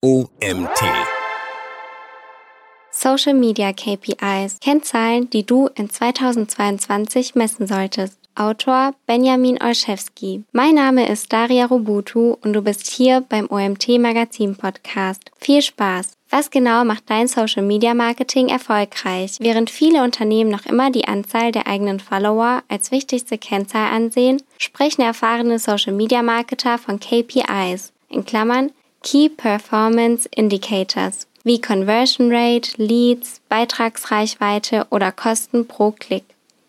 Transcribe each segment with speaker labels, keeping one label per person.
Speaker 1: OMT.
Speaker 2: Social Media KPIs, Kennzahlen, die du in 2022 messen solltest. Autor Benjamin Olszewski. Mein Name ist Daria Robutu und du bist hier beim OMT Magazin Podcast. Viel Spaß! Was genau macht dein Social Media Marketing erfolgreich? Während viele Unternehmen noch immer die Anzahl der eigenen Follower als wichtigste Kennzahl ansehen, sprechen erfahrene Social Media Marketer von KPIs, in Klammern Key Performance Indicators, wie Conversion Rate, Leads, Beitragsreichweite oder Kosten pro Klick.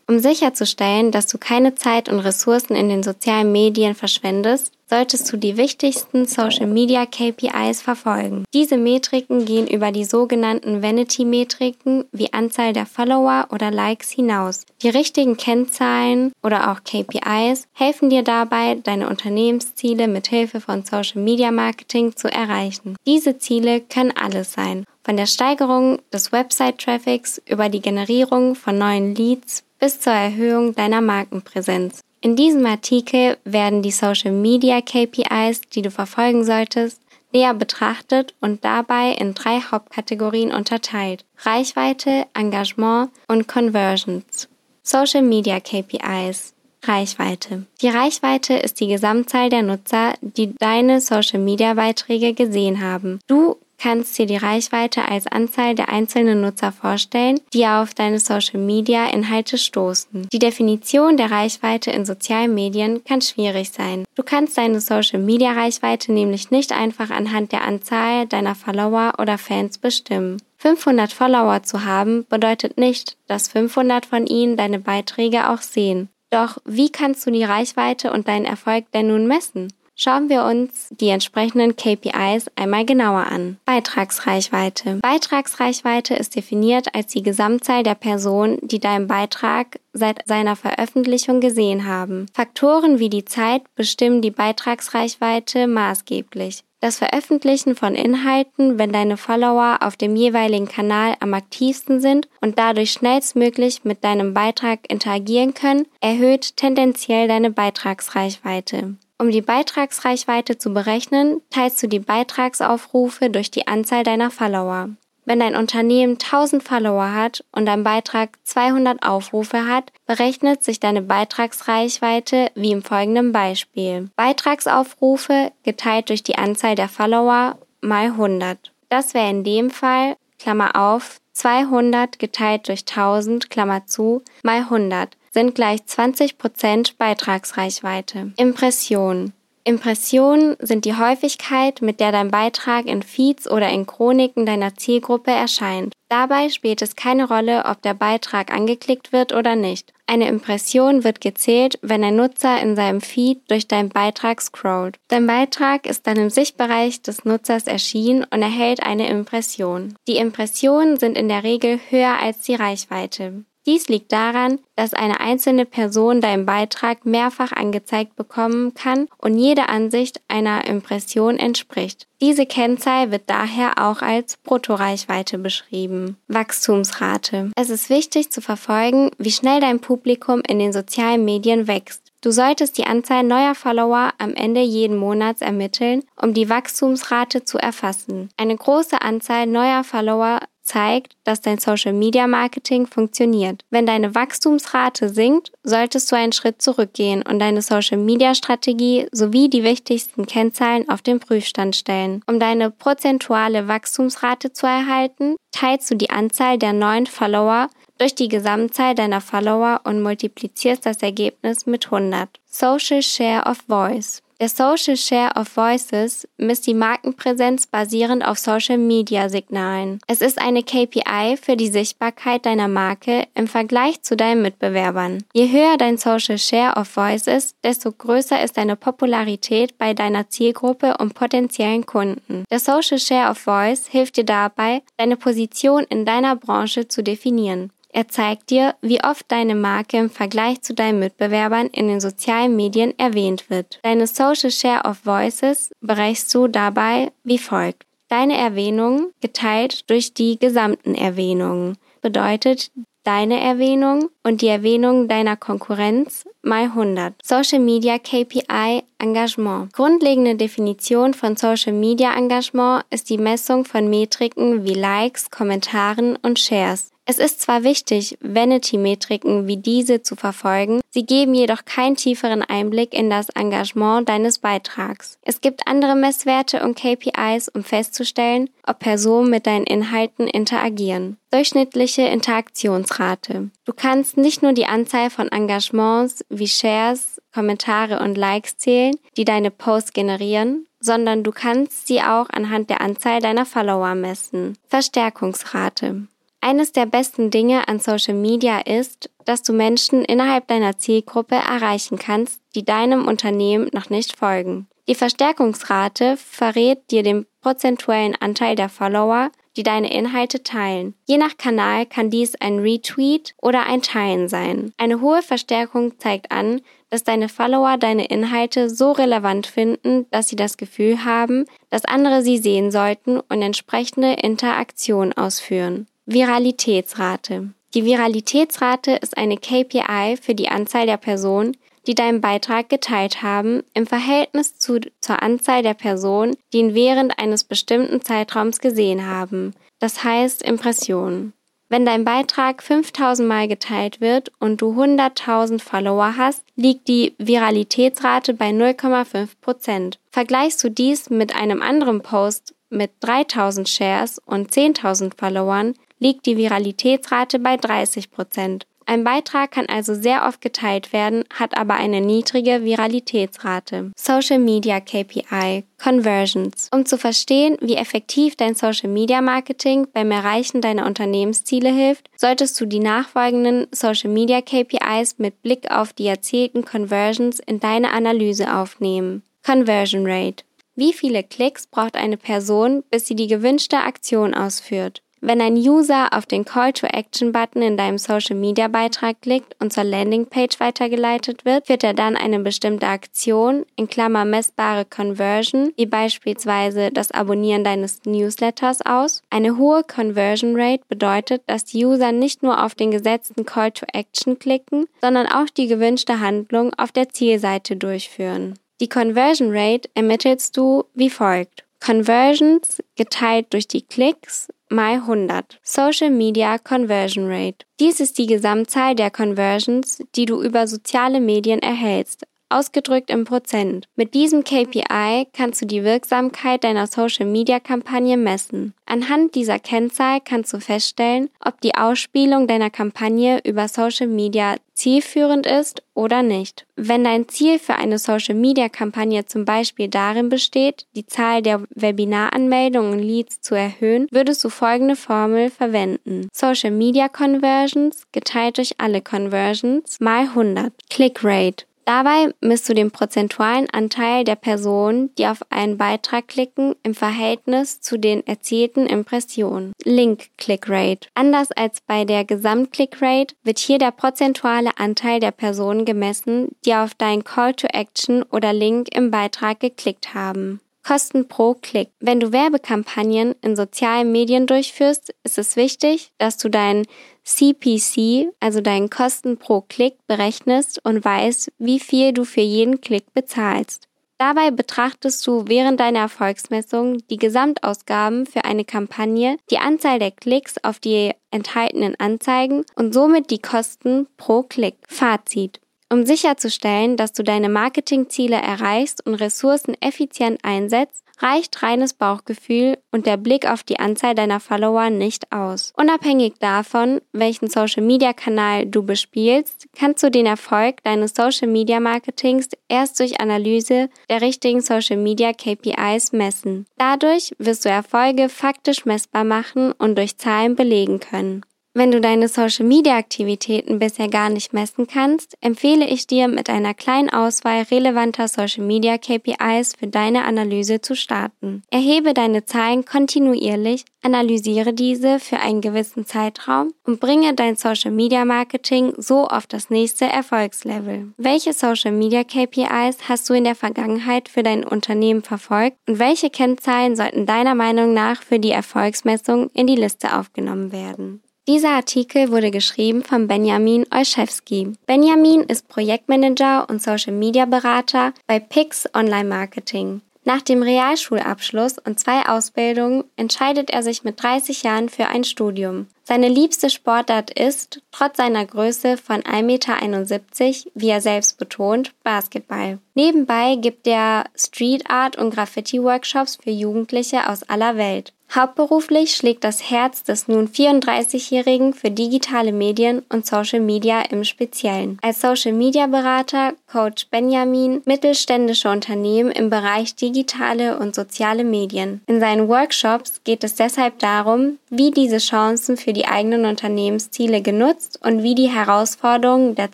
Speaker 2: Um sicherzustellen, dass du keine Zeit und Ressourcen in den sozialen Medien verschwendest, solltest du die wichtigsten Social Media KPIs verfolgen. Diese Metriken gehen über die sogenannten Vanity-Metriken wie Anzahl der Follower oder Likes hinaus. Die richtigen Kennzahlen oder auch KPIs helfen dir dabei, deine Unternehmensziele mit Hilfe von Social Media Marketing zu erreichen. Diese Ziele können alles sein. Von der Steigerung des Website-Traffics über die Generierung von neuen Leads bis zur Erhöhung deiner Markenpräsenz. In diesem Artikel werden die Social Media KPIs, die du verfolgen solltest, näher betrachtet und dabei in drei Hauptkategorien unterteilt. Reichweite, Engagement und Conversions. Social Media KPIs. Reichweite. Die Reichweite ist die Gesamtzahl der Nutzer, die deine Social Media Beiträge gesehen haben. Du kannst dir die Reichweite als Anzahl der einzelnen Nutzer vorstellen, die auf deine Social-Media-Inhalte stoßen. Die Definition der Reichweite in sozialen Medien kann schwierig sein. Du kannst deine Social-Media-Reichweite nämlich nicht einfach anhand der Anzahl deiner Follower oder Fans bestimmen. 500 Follower zu haben bedeutet nicht, dass 500 von ihnen deine Beiträge auch sehen. Doch wie kannst du die Reichweite und deinen Erfolg denn nun messen? Schauen wir uns die entsprechenden KPIs einmal genauer an. Beitragsreichweite. Beitragsreichweite ist definiert als die Gesamtzahl der Personen, die deinen Beitrag seit seiner Veröffentlichung gesehen haben. Faktoren wie die Zeit bestimmen die Beitragsreichweite maßgeblich. Das Veröffentlichen von Inhalten, wenn deine Follower auf dem jeweiligen Kanal am aktivsten sind und dadurch schnellstmöglich mit deinem Beitrag interagieren können, erhöht tendenziell deine Beitragsreichweite. Um die Beitragsreichweite zu berechnen, teilst du die Beitragsaufrufe durch die Anzahl deiner Follower. Wenn dein Unternehmen 1000 Follower hat und dein Beitrag 200 Aufrufe hat, berechnet sich deine Beitragsreichweite wie im folgenden Beispiel. Beitragsaufrufe geteilt durch die Anzahl der Follower mal 100. Das wäre in dem Fall, Klammer auf, 200 geteilt durch 1000, Klammer zu, mal 100 sind gleich 20% Beitragsreichweite. Impressionen. Impressionen sind die Häufigkeit, mit der dein Beitrag in Feeds oder in Chroniken deiner Zielgruppe erscheint. Dabei spielt es keine Rolle, ob der Beitrag angeklickt wird oder nicht. Eine Impression wird gezählt, wenn ein Nutzer in seinem Feed durch deinen Beitrag scrollt. Dein Beitrag ist dann im Sichtbereich des Nutzers erschienen und erhält eine Impression. Die Impressionen sind in der Regel höher als die Reichweite. Dies liegt daran, dass eine einzelne Person deinen Beitrag mehrfach angezeigt bekommen kann und jede Ansicht einer Impression entspricht. Diese Kennzahl wird daher auch als Bruttoreichweite beschrieben. Wachstumsrate. Es ist wichtig zu verfolgen, wie schnell dein Publikum in den sozialen Medien wächst. Du solltest die Anzahl neuer Follower am Ende jeden Monats ermitteln, um die Wachstumsrate zu erfassen. Eine große Anzahl neuer Follower zeigt, dass dein Social Media Marketing funktioniert. Wenn deine Wachstumsrate sinkt, solltest du einen Schritt zurückgehen und deine Social Media Strategie sowie die wichtigsten Kennzahlen auf den Prüfstand stellen. Um deine prozentuale Wachstumsrate zu erhalten, teilst du die Anzahl der neuen Follower durch die Gesamtzahl deiner Follower und multiplizierst das Ergebnis mit 100. Social Share of Voice der Social Share of Voices misst die Markenpräsenz basierend auf Social Media Signalen. Es ist eine KPI für die Sichtbarkeit deiner Marke im Vergleich zu deinen Mitbewerbern. Je höher dein Social Share of Voice ist, desto größer ist deine Popularität bei deiner Zielgruppe und potenziellen Kunden. Der Social Share of Voice hilft dir dabei, deine Position in deiner Branche zu definieren. Er zeigt dir, wie oft deine Marke im Vergleich zu deinen Mitbewerbern in den sozialen Medien erwähnt wird. Deine Social Share of Voices berechnest du dabei wie folgt. Deine Erwähnungen geteilt durch die gesamten Erwähnungen bedeutet, deine Erwähnung und die Erwähnung deiner Konkurrenz mal 100. Social Media KPI Engagement. Grundlegende Definition von Social Media Engagement ist die Messung von Metriken wie Likes, Kommentaren und Shares. Es ist zwar wichtig, Vanity-Metriken wie diese zu verfolgen, sie geben jedoch keinen tieferen Einblick in das Engagement deines Beitrags. Es gibt andere Messwerte und KPIs, um festzustellen, ob Personen mit deinen Inhalten interagieren. Durchschnittliche Interaktionsrate. Du kannst nicht nur die Anzahl von Engagements wie Shares, Kommentare und Likes zählen, die deine Posts generieren, sondern du kannst sie auch anhand der Anzahl deiner Follower messen. Verstärkungsrate. Eines der besten Dinge an Social Media ist, dass du Menschen innerhalb deiner Zielgruppe erreichen kannst, die deinem Unternehmen noch nicht folgen. Die Verstärkungsrate verrät dir den prozentuellen Anteil der Follower, die deine Inhalte teilen. Je nach Kanal kann dies ein Retweet oder ein Teilen sein. Eine hohe Verstärkung zeigt an, dass deine Follower deine Inhalte so relevant finden, dass sie das Gefühl haben, dass andere sie sehen sollten und entsprechende Interaktion ausführen. Viralitätsrate. Die Viralitätsrate ist eine KPI für die Anzahl der Personen, die deinen Beitrag geteilt haben, im Verhältnis zu, zur Anzahl der Personen, die ihn während eines bestimmten Zeitraums gesehen haben. Das heißt Impressionen. Wenn dein Beitrag 5000 Mal geteilt wird und du 100.000 Follower hast, liegt die Viralitätsrate bei 0,5 Prozent. Vergleichst du dies mit einem anderen Post mit 3000 Shares und 10.000 Followern, liegt die Viralitätsrate bei 30 Prozent. Ein Beitrag kann also sehr oft geteilt werden, hat aber eine niedrige Viralitätsrate. Social Media KPI Conversions. Um zu verstehen, wie effektiv dein Social Media Marketing beim Erreichen deiner Unternehmensziele hilft, solltest du die nachfolgenden Social Media KPIs mit Blick auf die erzielten Conversions in deine Analyse aufnehmen. Conversion Rate. Wie viele Klicks braucht eine Person, bis sie die gewünschte Aktion ausführt? Wenn ein User auf den Call-to-Action-Button in deinem Social-Media-Beitrag klickt und zur Landingpage weitergeleitet wird, führt er dann eine bestimmte Aktion, in Klammer messbare Conversion, wie beispielsweise das Abonnieren deines Newsletters aus. Eine hohe Conversion Rate bedeutet, dass die User nicht nur auf den gesetzten Call-to-Action klicken, sondern auch die gewünschte Handlung auf der Zielseite durchführen. Die Conversion Rate ermittelst du wie folgt. Conversions geteilt durch die Klicks mal 100. Social Media Conversion Rate. Dies ist die Gesamtzahl der Conversions, die du über soziale Medien erhältst, ausgedrückt im Prozent. Mit diesem KPI kannst du die Wirksamkeit deiner Social-Media-Kampagne messen. Anhand dieser Kennzahl kannst du feststellen, ob die Ausspielung deiner Kampagne über Social Media zielführend ist oder nicht. Wenn dein Ziel für eine Social-Media-Kampagne zum Beispiel darin besteht, die Zahl der Webinaranmeldungen und Leads zu erhöhen, würdest du folgende Formel verwenden. Social-Media Conversions geteilt durch alle Conversions mal 100. Click Rate. Dabei misst du den prozentualen Anteil der Personen, die auf einen Beitrag klicken, im Verhältnis zu den erzielten Impressionen. Link-Click-Rate. Anders als bei der Gesamt-Click-Rate wird hier der prozentuale Anteil der Personen gemessen, die auf deinen Call-to-Action oder Link im Beitrag geklickt haben. Kosten pro Klick. Wenn du Werbekampagnen in sozialen Medien durchführst, ist es wichtig, dass du deinen CPC, also deinen Kosten pro Klick, berechnest und weißt, wie viel du für jeden Klick bezahlst. Dabei betrachtest du während deiner Erfolgsmessung die Gesamtausgaben für eine Kampagne, die Anzahl der Klicks auf die enthaltenen Anzeigen und somit die Kosten pro Klick. Fazit. Um sicherzustellen, dass du deine Marketingziele erreichst und Ressourcen effizient einsetzt, reicht reines Bauchgefühl und der Blick auf die Anzahl deiner Follower nicht aus. Unabhängig davon, welchen Social-Media-Kanal du bespielst, kannst du den Erfolg deines Social-Media-Marketings erst durch Analyse der richtigen Social-Media-KPIs messen. Dadurch wirst du Erfolge faktisch messbar machen und durch Zahlen belegen können. Wenn du deine Social-Media-Aktivitäten bisher gar nicht messen kannst, empfehle ich dir, mit einer kleinen Auswahl relevanter Social-Media-KPIs für deine Analyse zu starten. Erhebe deine Zahlen kontinuierlich, analysiere diese für einen gewissen Zeitraum und bringe dein Social-Media-Marketing so auf das nächste Erfolgslevel. Welche Social-Media-KPIs hast du in der Vergangenheit für dein Unternehmen verfolgt und welche Kennzahlen sollten deiner Meinung nach für die Erfolgsmessung in die Liste aufgenommen werden? Dieser Artikel wurde geschrieben von Benjamin Olszewski. Benjamin ist Projektmanager und Social Media Berater bei Pix Online Marketing. Nach dem Realschulabschluss und zwei Ausbildungen entscheidet er sich mit 30 Jahren für ein Studium. Seine liebste Sportart ist, trotz seiner Größe von 1,71 Meter, wie er selbst betont, Basketball. Nebenbei gibt er Street Art und Graffiti-Workshops für Jugendliche aus aller Welt. Hauptberuflich schlägt das Herz des nun 34-Jährigen für digitale Medien und Social Media im Speziellen. Als Social Media Berater coacht Benjamin mittelständische Unternehmen im Bereich digitale und soziale Medien. In seinen Workshops geht es deshalb darum, wie diese Chancen für die eigenen Unternehmensziele genutzt und wie die Herausforderungen der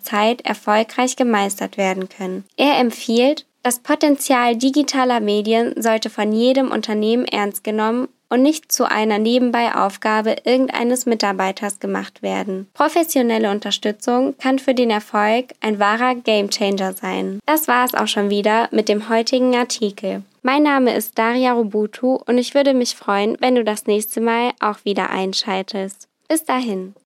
Speaker 2: Zeit erfolgreich gemeistert werden können. Er empfiehlt, das Potenzial digitaler Medien sollte von jedem Unternehmen ernst genommen und nicht zu einer Nebenbei-Aufgabe irgendeines Mitarbeiters gemacht werden. Professionelle Unterstützung kann für den Erfolg ein wahrer Gamechanger sein. Das war es auch schon wieder mit dem heutigen Artikel. Mein Name ist Daria Robutu und ich würde mich freuen, wenn du das nächste Mal auch wieder einschaltest. Bis dahin.